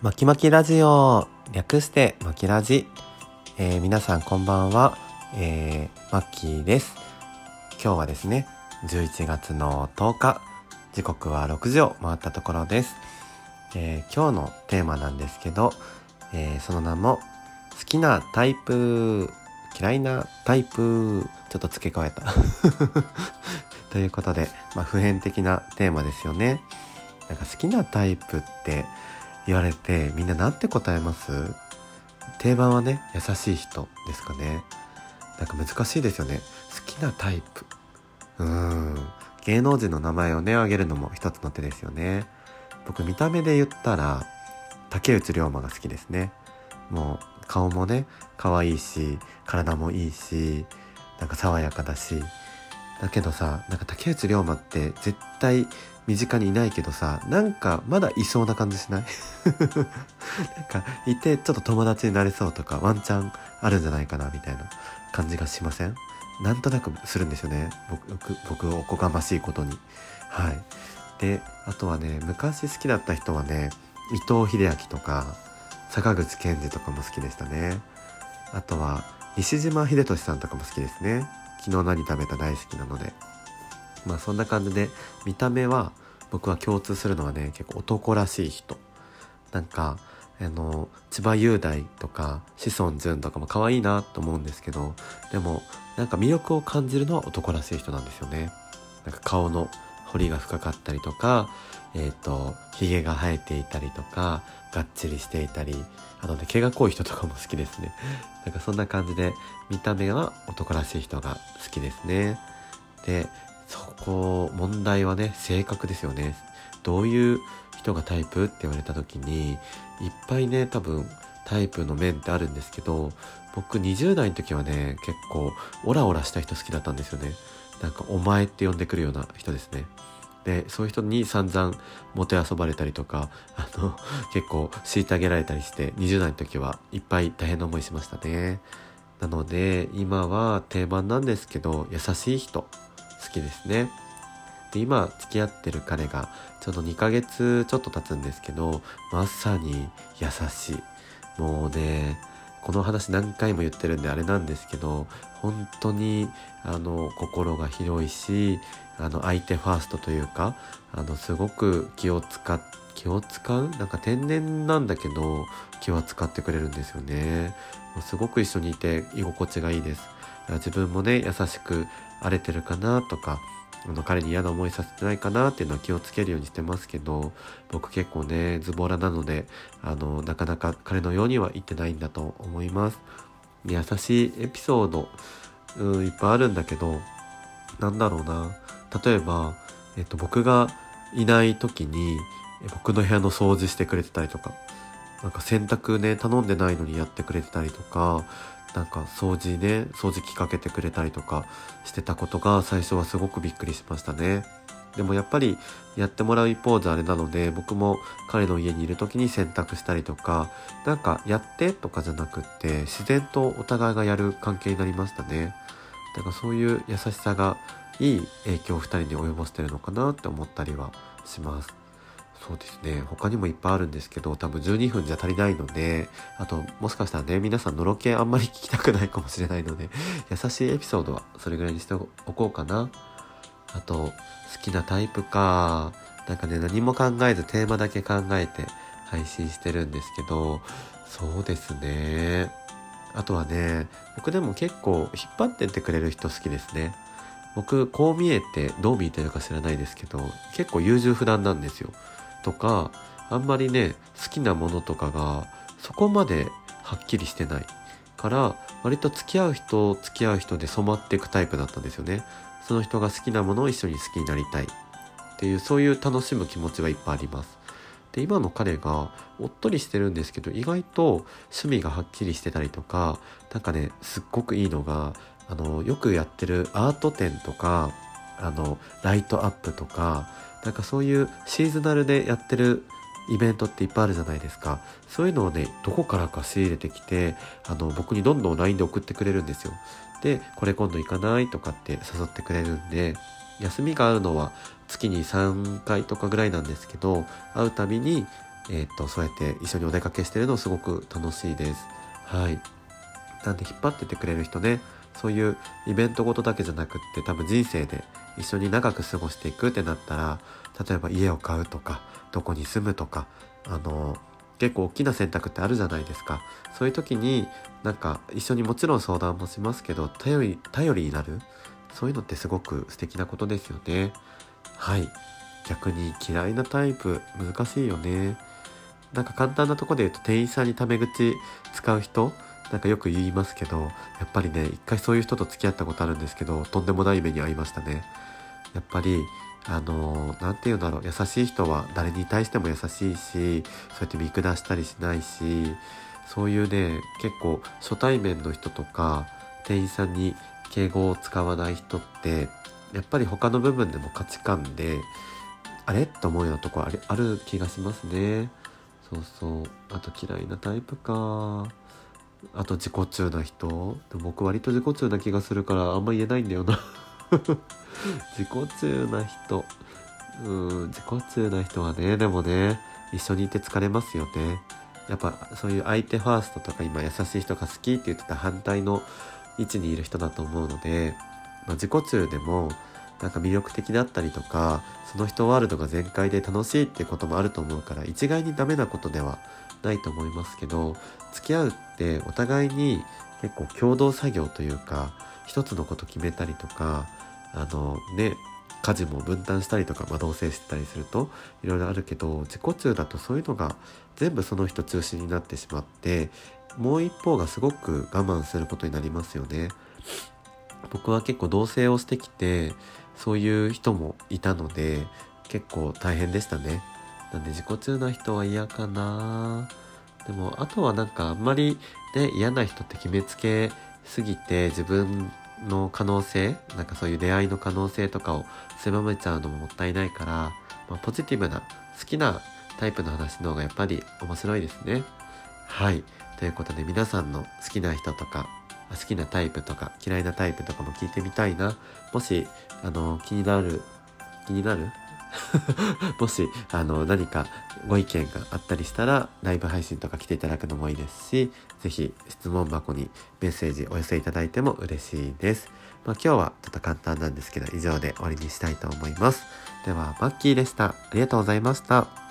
まきまきラジオ略してまきラジ、えー、皆さんこんばんは、えー、マッキーです。今日はですね11月の10日。時刻は6時を回ったところです、えー、今日のテーマなんですけど、えー、その名も好きなタイプ嫌いなタイプちょっと付け加えた。ということで、まあ、普遍的なテーマですよね。なんか好きなタイプって言われてみんな何て答えます？定番はね優しい人ですかね。なんか難しいですよね。好きなタイプ。うーん。芸能人の名前をね挙げるのも一つの手ですよね。僕見た目で言ったら竹内涼真が好きですね。もう顔もね可愛いし体もいいしなんか爽やかだし。だけどさなんか竹内涼真って絶対身近にいないけどさなんかまだいそうな感じしない？なんかいてちょっと友達になれそうとかワンチャンあるんじゃないかなみたいな感じがしません？なんとなくするんですよね。僕僕おこがましいことに。はい。であとはね昔好きだった人はね伊藤英明とか坂口健二とかも好きでしたね。あとは西島秀俊さんとかも好きですね。昨日何食べた大好きなので。まあそんな感じで見た目は僕は共通するのはね結構男らしい人。なんかあの千葉雄大とか志尊淳とかも可愛いなと思うんですけどでもなんか魅力を感じるのは男らしい人なんですよね。なんか顔の彫りが深かったりとかえっ、ー、と髭が生えていたりとかがっちりしていたりあとね毛が濃い人とかも好きですね。なんかそんな感じで見た目は男らしい人が好きですね。でそこ問題はね性格ですよね。どういう人がタイプって言われた時にいっぱいね多分タイプの面ってあるんですけど僕20代の時はね結構オラオラした人好きだったんですよね。なんかお前って呼んでくるような人ですね。でそういう人に散々もてあそばれたりとかあの 結構虐げられたりして20代の時はいっぱい大変な思いしましたね。なので今は定番なんですけど優しい人好きですね。で今付き合ってる彼がちょうど2ヶ月ちょっと経つんですけどまさに優しい。もうねこの話何回も言ってるんであれなんですけど本当にあの心が広いしあの相手ファーストというかあのすごく気を使っ気を使う？なんか天然なんだけど気は使ってくれるんですよね。すごく一緒にいて居心地がいいです。自分もね優しく荒れてるかなとかあの彼に嫌な思いさせてないかなっていうのは気をつけるようにしてますけど僕結構ねズボラなのであのなかなか彼のようには言ってないんだと思います。優しいエピソード、うん、いっぱいあるんだけどなんだろうな。例えば、えっと、僕がいない時に僕の部屋の掃除してくれてたりとかなんか洗濯ね頼んでないのにやってくれてたりとかなんか掃除ね掃除機かけてくれたりとかしてたことが最初はすごくびっくりしましたね。でもやっぱりやってもらう一方であれなので僕も彼の家にいる時に洗濯したりとかなんかやってとかじゃなくって自然とお互いがやる関係になりましたね。だからそういう優しさがいい影響を2人に及ぼしてるのかなって思ったりはします。そうですね。他にもいっぱいあるんですけど多分12分じゃ足りないのであともしかしたらね皆さんのろけあんまり聞きたくないかもしれないので 優しいエピソードはそれぐらいにしておこうかな。あと好きなタイプかなんかね何も考えずテーマだけ考えて配信してるんですけどそうですね。あとはね僕でも結構引っ張ってってくれる人好きですね。僕こう見えてどう見えてるか知らないですけど結構優柔不断なんですよ。とかあんまりね好きなものとかがそこまではっきりしてない。から割と付き合う人付き合う人で染まっていくタイプだったんですよね。その人が好きなものを一緒に好きになりたい。っていうそういう楽しむ気持ちはいっぱいあります。で今の彼がおっとりしてるんですけど意外と趣味がはっきりしてたりとか何かねすっごくいいのがあのよくやってるアート展とかあのライトアップとかなんかそういうシーズナルでやってるイベントっていっぱいあるじゃないですか。そういうのをねどこからか仕入れてきてあの僕にどんどん LINE で送ってくれるんですよ。でこれ今度行かないとかって誘ってくれるんで休みがあるのは月に3回とかぐらいなんですけど会うたびにえー、っとそうやって一緒にお出かけしてるのすごく楽しいです。はい。なんで引っ張っててくれる人ねそういうイベントごとだけじゃなくって多分人生で一緒に長く過ごしていくってなったら例えば家を買うとかどこに住むとかあの結構大きな選択ってあるじゃないですか。そういう時になんか一緒にもちろん相談もしますけど頼り頼りになるそういうのってすごく素敵なことですよね。はい。逆に嫌いなタイプ難しいよね。なんか簡単なとこで言うと店員さんにタメ口使う人なんかよく言いますけどやっぱりね一回そういう人と付き合ったことあるんですけどとんでもない目に遭いましたね。やっぱりあの何て言うんだろう優しい人は誰に対しても優しいしそうやって見下したりしないしそういうね結構初対面の人とか店員さんに敬語を使わない人ってやっぱり他の部分でも価値観であれ？と思うようなとこあある気がしますね。そうそう。あと嫌いなタイプか。あと自己中な人？で僕割と自己中な気がするからあんま言えないんだよな。自己中な人。うん自己中な人はねでもね一緒にいて疲れますよね。やっぱそういう相手ファーストとか今優しい人が好きって言ってた反対の位置にいる人だと思うので、まあ、自己中でもなんか魅力的だったりとかその人ワールドが全開で楽しいってこともあると思うから一概にダメなことではないと思いますけど付き合うってお互いに結構共同作業というか一つのこと決めたりとかあのね家事も分担したりとか、まあ、同棲してたりするといろいろあるけど自己中だとそういうのが全部その人中心になってしまってもう一方がすごく我慢することになりますよね。僕は結構同棲をしてきてそういう人もいたので結構大変でしたね。なんで自己中な人は嫌かなでもあとはなんかあんまりね嫌な人って決めつけすぎて自分の可能性なんかそういう出会いの可能性とかを狭めちゃうのももったいないから、まあ、ポジティブな好きなタイプの話の方がやっぱり面白いですね。はい。ということで皆さんの好きな人とか好きなタイプとか嫌いなタイプとかも聞いてみたいな。もし、あの、気になる、気になる？もし、あの、何かご意見があったりしたら、ライブ配信とか来ていただくのもいいですし、ぜひ質問箱にメッセージお寄せいただいても嬉しいです。まあ、今日はちょっと簡単なんですけど、以上で終わりにしたいと思います。では、マッキーでした。ありがとうございました。